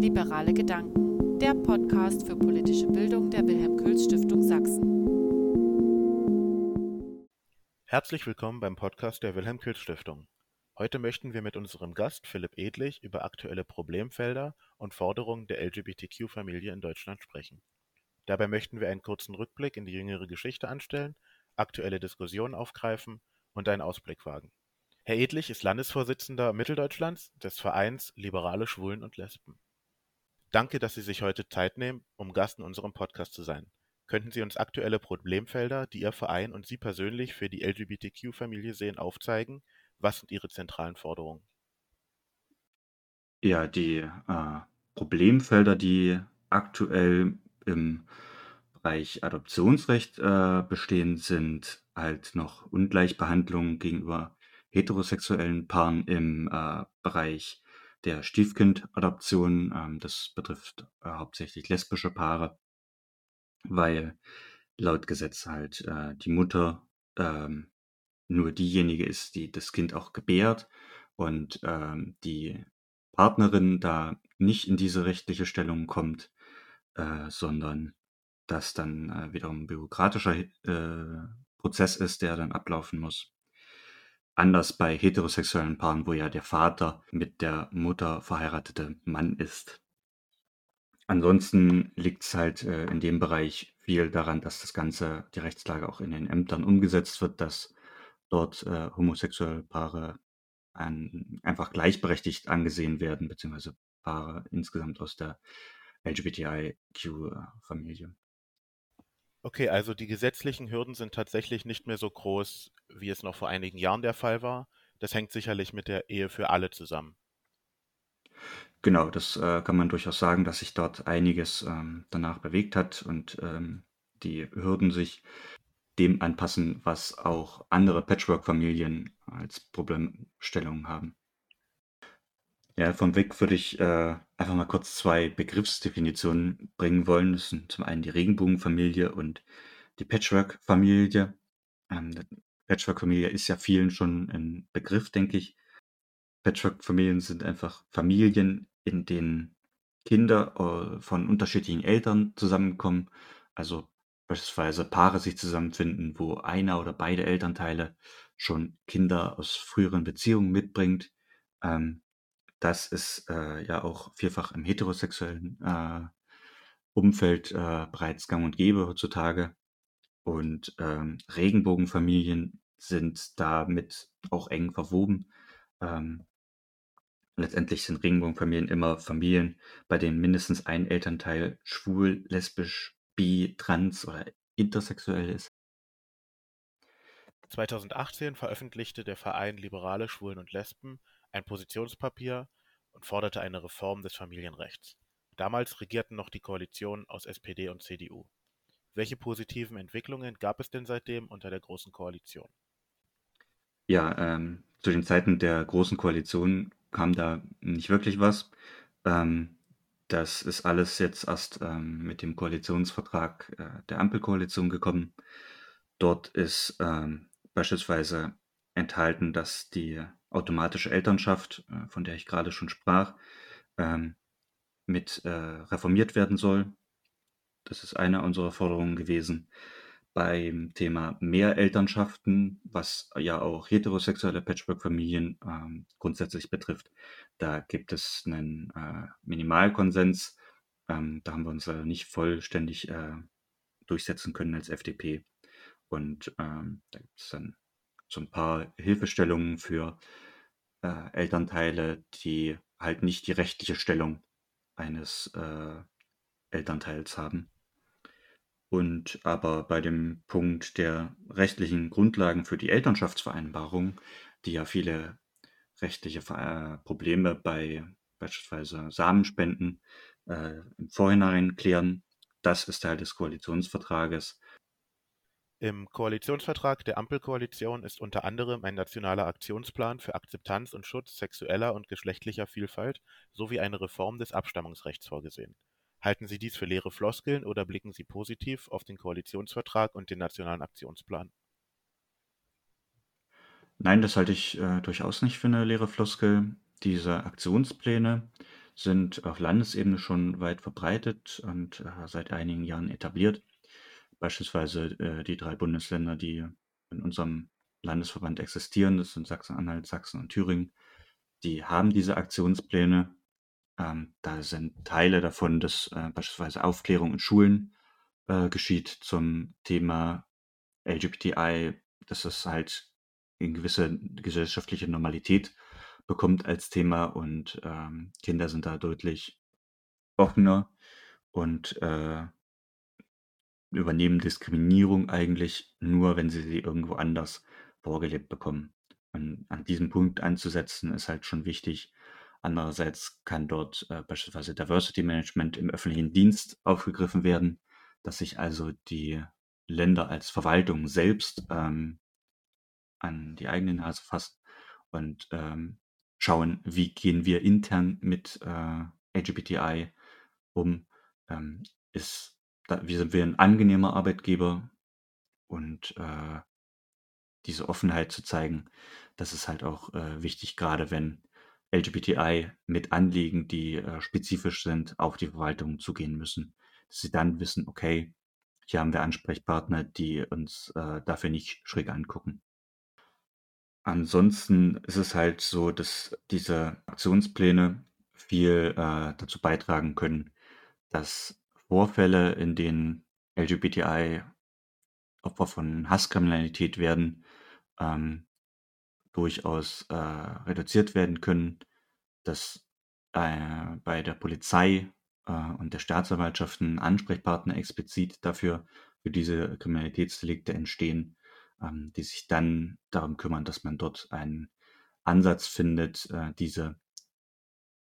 Liberale Gedanken, der Podcast für politische Bildung der Wilhelm Kühls Stiftung Sachsen. Herzlich willkommen beim Podcast der Wilhelm Kühls Stiftung. Heute möchten wir mit unserem Gast Philipp Edlich über aktuelle Problemfelder und Forderungen der LGBTQ-Familie in Deutschland sprechen. Dabei möchten wir einen kurzen Rückblick in die jüngere Geschichte anstellen, aktuelle Diskussionen aufgreifen und einen Ausblick wagen. Herr Edlich ist Landesvorsitzender Mitteldeutschlands des Vereins Liberale Schwulen und Lesben. Danke, dass Sie sich heute Zeit nehmen, um Gast in unserem Podcast zu sein. Könnten Sie uns aktuelle Problemfelder, die Ihr Verein und Sie persönlich für die LGBTQ-Familie sehen, aufzeigen? Was sind Ihre zentralen Forderungen? Ja, die äh, Problemfelder, die aktuell im Bereich Adoptionsrecht äh, bestehen, sind halt noch Ungleichbehandlung gegenüber heterosexuellen Paaren im äh, Bereich der Stiefkindadoption. Ähm, das betrifft äh, hauptsächlich lesbische Paare, weil laut Gesetz halt äh, die Mutter ähm, nur diejenige ist, die das Kind auch gebärt und ähm, die Partnerin da nicht in diese rechtliche Stellung kommt, äh, sondern das dann äh, wiederum bürokratischer äh, Prozess ist, der dann ablaufen muss. Anders bei heterosexuellen Paaren, wo ja der Vater mit der Mutter verheiratete Mann ist. Ansonsten liegt es halt äh, in dem Bereich viel daran, dass das Ganze, die Rechtslage auch in den Ämtern umgesetzt wird, dass dort äh, homosexuelle Paare ein, einfach gleichberechtigt angesehen werden, beziehungsweise Paare insgesamt aus der LGBTIQ-Familie. Okay, also die gesetzlichen Hürden sind tatsächlich nicht mehr so groß, wie es noch vor einigen Jahren der Fall war. Das hängt sicherlich mit der Ehe für alle zusammen. Genau, das äh, kann man durchaus sagen, dass sich dort einiges ähm, danach bewegt hat und ähm, die Hürden sich dem anpassen, was auch andere Patchwork-Familien als Problemstellung haben. Ja, von weg würde ich äh, einfach mal kurz zwei Begriffsdefinitionen bringen wollen. Das sind zum einen die Regenbogenfamilie und die Patchwork-Familie. Ähm, Patchwork-Familie ist ja vielen schon ein Begriff, denke ich. Patchwork-Familien sind einfach Familien, in denen Kinder äh, von unterschiedlichen Eltern zusammenkommen. Also beispielsweise Paare sich zusammenfinden, wo einer oder beide Elternteile schon Kinder aus früheren Beziehungen mitbringt. Ähm, das ist äh, ja auch vielfach im heterosexuellen äh, Umfeld äh, bereits gang und gäbe heutzutage. Und ähm, Regenbogenfamilien sind damit auch eng verwoben. Ähm, letztendlich sind Regenbogenfamilien immer Familien, bei denen mindestens ein Elternteil schwul, lesbisch, bi, trans oder intersexuell ist. 2018 veröffentlichte der Verein Liberale Schwulen und Lesben ein Positionspapier und forderte eine Reform des Familienrechts. Damals regierten noch die Koalitionen aus SPD und CDU. Welche positiven Entwicklungen gab es denn seitdem unter der Großen Koalition? Ja, ähm, zu den Zeiten der Großen Koalition kam da nicht wirklich was. Ähm, das ist alles jetzt erst ähm, mit dem Koalitionsvertrag äh, der Ampelkoalition gekommen. Dort ist ähm, beispielsweise enthalten, dass die automatische Elternschaft, äh, von der ich gerade schon sprach, ähm, mit äh, reformiert werden soll. Das ist eine unserer Forderungen gewesen. Beim Thema Mehrelternschaften, was ja auch heterosexuelle Patchwork-Familien ähm, grundsätzlich betrifft, da gibt es einen äh, Minimalkonsens. Ähm, da haben wir uns leider nicht vollständig durchsetzen können als FDP. Und da gibt es dann so ein paar Hilfestellungen für äh, Elternteile, die halt nicht die rechtliche Stellung eines äh, Elternteils haben. Und aber bei dem Punkt der rechtlichen Grundlagen für die Elternschaftsvereinbarung, die ja viele rechtliche äh, Probleme bei beispielsweise Samenspenden äh, im Vorhinein klären, das ist Teil des Koalitionsvertrages im Koalitionsvertrag der Ampelkoalition ist unter anderem ein nationaler Aktionsplan für Akzeptanz und Schutz sexueller und geschlechtlicher Vielfalt sowie eine Reform des Abstammungsrechts vorgesehen. Halten Sie dies für leere Floskeln oder blicken Sie positiv auf den Koalitionsvertrag und den nationalen Aktionsplan? Nein, das halte ich äh, durchaus nicht für eine leere Floskel. diese Aktionspläne sind auf Landesebene schon weit verbreitet und äh, seit einigen Jahren etabliert. Beispielsweise äh, die drei Bundesländer, die in unserem Landesverband existieren, das sind Sachsen-Anhalt, Sachsen und Thüringen, die haben diese Aktionspläne. Ähm, da sind Teile davon, dass äh, beispielsweise Aufklärung in Schulen äh, geschieht zum Thema LGBTI, dass es halt in gewisse gesellschaftliche Normalität bekommt als Thema und ähm, Kinder sind da deutlich offener und äh, übernehmen Diskriminierung eigentlich nur, wenn sie sie irgendwo anders vorgelebt bekommen. Und an diesem Punkt anzusetzen, ist halt schon wichtig. Andererseits kann dort äh, beispielsweise Diversity Management im öffentlichen Dienst aufgegriffen werden, dass sich also die Länder als Verwaltung selbst ähm, an die eigene Nase fassen und ähm, schauen, wie gehen wir intern mit äh, LGBTI um. Ähm, ist, da, wie sind wir ein angenehmer Arbeitgeber und äh, diese Offenheit zu zeigen, das ist halt auch äh, wichtig, gerade wenn LGBTI mit Anliegen, die äh, spezifisch sind, auf die Verwaltung zugehen müssen, dass sie dann wissen, okay, hier haben wir Ansprechpartner, die uns äh, dafür nicht schräg angucken. Ansonsten ist es halt so, dass diese Aktionspläne viel äh, dazu beitragen können, dass Vorfälle, in denen LGBTI Opfer von Hasskriminalität werden, ähm, durchaus äh, reduziert werden können, dass äh, bei der Polizei äh, und der Staatsanwaltschaft ein Ansprechpartner explizit dafür für diese Kriminalitätsdelikte entstehen ähm, die sich dann darum kümmern, dass man dort einen Ansatz findet, äh, diese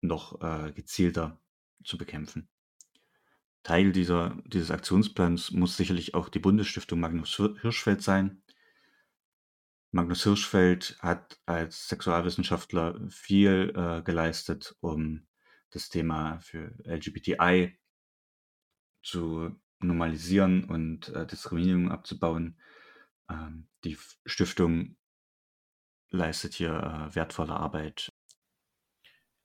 noch äh, gezielter zu bekämpfen. Teil dieser, dieses Aktionsplans muss sicherlich auch die Bundesstiftung Magnus Hirschfeld sein. Magnus Hirschfeld hat als Sexualwissenschaftler viel äh, geleistet, um das Thema für LGBTI zu normalisieren und äh, Diskriminierung abzubauen. Ähm, die Stiftung leistet hier äh, wertvolle Arbeit.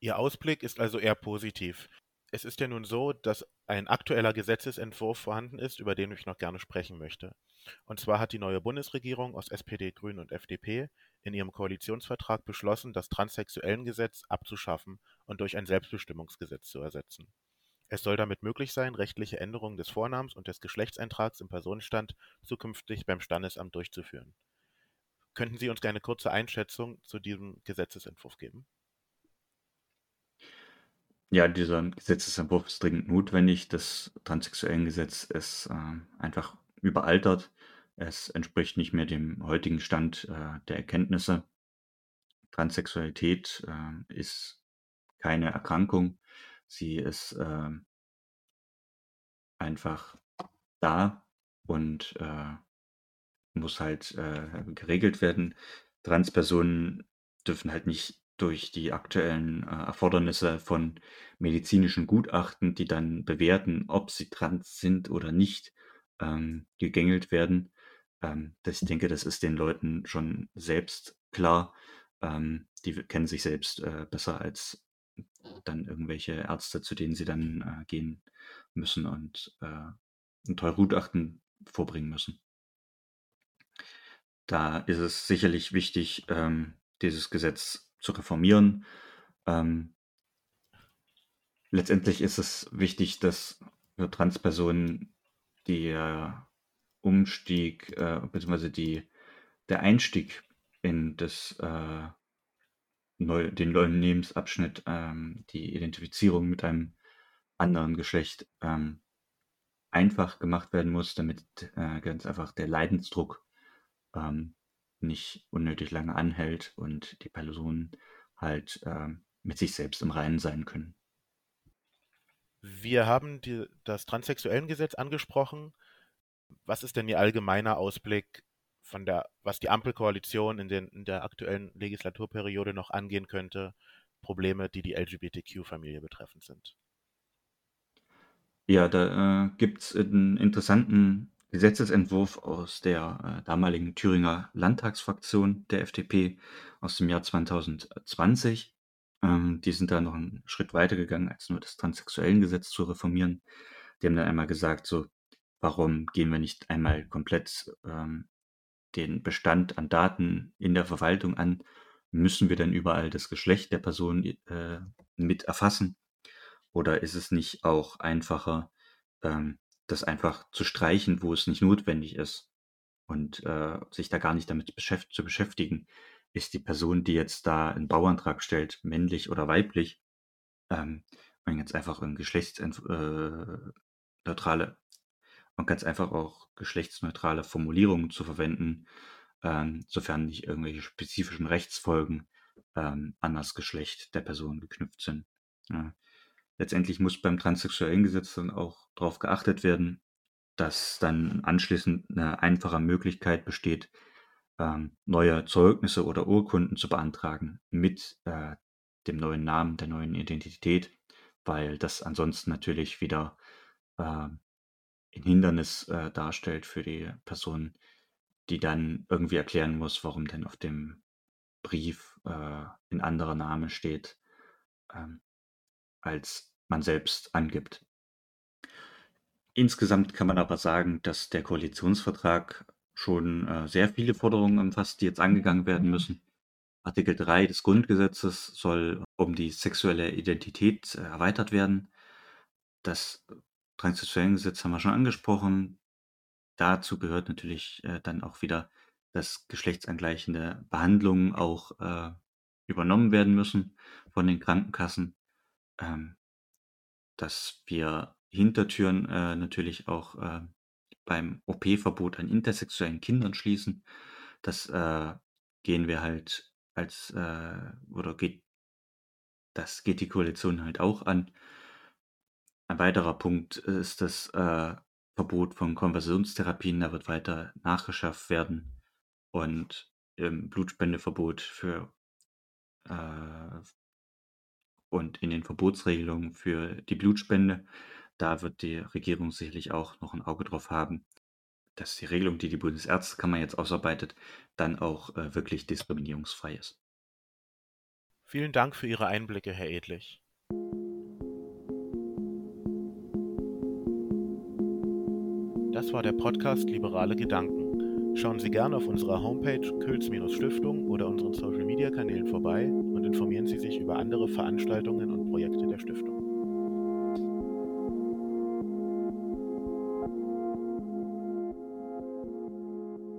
Ihr Ausblick ist also eher positiv. Es ist ja nun so, dass ein aktueller Gesetzesentwurf vorhanden ist, über den ich noch gerne sprechen möchte. Und zwar hat die neue Bundesregierung aus SPD, Grünen und FDP in ihrem Koalitionsvertrag beschlossen, das Transsexuellengesetz abzuschaffen und durch ein Selbstbestimmungsgesetz zu ersetzen. Es soll damit möglich sein, rechtliche Änderungen des Vornamens und des Geschlechtseintrags im Personenstand zukünftig beim Standesamt durchzuführen. Könnten Sie uns eine kurze Einschätzung zu diesem Gesetzesentwurf geben? Ja, dieser Gesetzesentwurf ist dringend notwendig. Das Transsexuellengesetz ist äh, einfach überaltert. Es entspricht nicht mehr dem heutigen Stand äh, der Erkenntnisse. Transsexualität äh, ist keine Erkrankung, Sie ist, ähm einfach da und, äh, muss halt, äh, geregelt werden. Transpersonen dürfen halt nicht durch die aktuellen, äh, Erfordernisse von medizinischen Gutachten, die dann bewerten, ob sie trans sind oder nicht, ähm, gegängelt werden. Ähm, das ich denke, das ist den Leuten schon selbst klar. Ähm, die kennen sich selbst, äh, besser als dann irgendwelche Ärzte, zu denen sie dann äh, gehen müssen und äh, ein teures Gutachten vorbringen müssen. Da ist es sicherlich wichtig, ähm, dieses Gesetz zu reformieren. Ähm, letztendlich ist es wichtig, dass für Transpersonen der Umstieg äh, bzw. Die, der Einstieg in das äh, neu, den neuen Lebensabschnitt, ähm, die Identifizierung mit einem anderen Geschlecht ähm, einfach gemacht werden muss, damit äh, ganz einfach der Leidensdruck ähm, nicht unnötig lange anhält und die Personen halt ähm, mit sich selbst im Reinen sein können. Wir haben die, das Transsexuellengesetz angesprochen. Was ist denn Ihr allgemeiner Ausblick von der, was die Ampelkoalition in, den, in der aktuellen Legislaturperiode noch angehen könnte, Probleme, die die LGBTQ-Familie betreffend sind. Ja, da äh, gibt es einen interessanten Gesetzesentwurf aus der äh, damaligen Thüringer Landtagsfraktion der FDP aus dem Jahr 2020. Ähm, die sind da noch einen Schritt weiter gegangen, als nur das Transsexuellengesetz zu reformieren. Die haben dann einmal gesagt, so, warum gehen wir nicht einmal komplett ähm, den Bestand an Daten in der Verwaltung an? Müssen wir dann überall das Geschlecht der Person äh, mit erfassen? Oder ist es nicht auch einfacher, ähm, das einfach zu streichen, wo es nicht notwendig ist und äh, sich da gar nicht damit beschäft zu beschäftigen? Ist die Person, die jetzt da einen Bauantrag stellt, männlich oder weiblich? Ähm, und ganz einfach ein geschlechtsneutrale äh, und ganz einfach auch geschlechtsneutrale Formulierungen zu verwenden, ähm, sofern nicht irgendwelche spezifischen Rechtsfolgen ähm, an das Geschlecht der Person geknüpft sind. Ja. Letztendlich muss beim transsexuellen Gesetz dann auch darauf geachtet werden, dass dann anschließend eine einfache Möglichkeit besteht, ähm, neue Zeugnisse oder Urkunden zu beantragen mit äh, dem neuen Namen, der neuen Identität, weil das ansonsten natürlich wieder äh, ein Hindernis äh, darstellt für die Person, die dann irgendwie erklären muss, warum denn auf dem Brief äh, ein anderer Name steht, ähm, als man selbst angibt. Insgesamt kann man aber sagen, dass der Koalitionsvertrag schon äh, sehr viele Forderungen umfasst, die jetzt angegangen werden müssen. Artikel 3 des Grundgesetzes soll um die sexuelle Identität äh, erweitert werden. Das Transsexuellengesetz haben wir schon angesprochen. Dazu gehört natürlich äh, dann auch wieder, dass geschlechtsangleichende Behandlungen auch äh, übernommen werden müssen von den Krankenkassen. Ähm, dass wir Hintertüren äh, natürlich auch äh, beim OP-Verbot an intersexuellen Kindern schließen. Das äh, gehen wir halt als äh, oder geht das geht die Koalition halt auch an. Ein weiterer Punkt ist das äh, Verbot von Konversionstherapien. Da wird weiter nachgeschafft werden und im Blutspendeverbot für äh, und in den Verbotsregelungen für die Blutspende, da wird die Regierung sicherlich auch noch ein Auge drauf haben, dass die Regelung, die die Bundesärztekammer jetzt ausarbeitet, dann auch äh, wirklich diskriminierungsfrei ist. Vielen Dank für Ihre Einblicke, Herr Edlich. Das war der Podcast Liberale Gedanken. Schauen Sie gerne auf unserer Homepage Külz-Stiftung oder unseren Social-Media-Kanälen vorbei informieren Sie sich über andere Veranstaltungen und Projekte der Stiftung.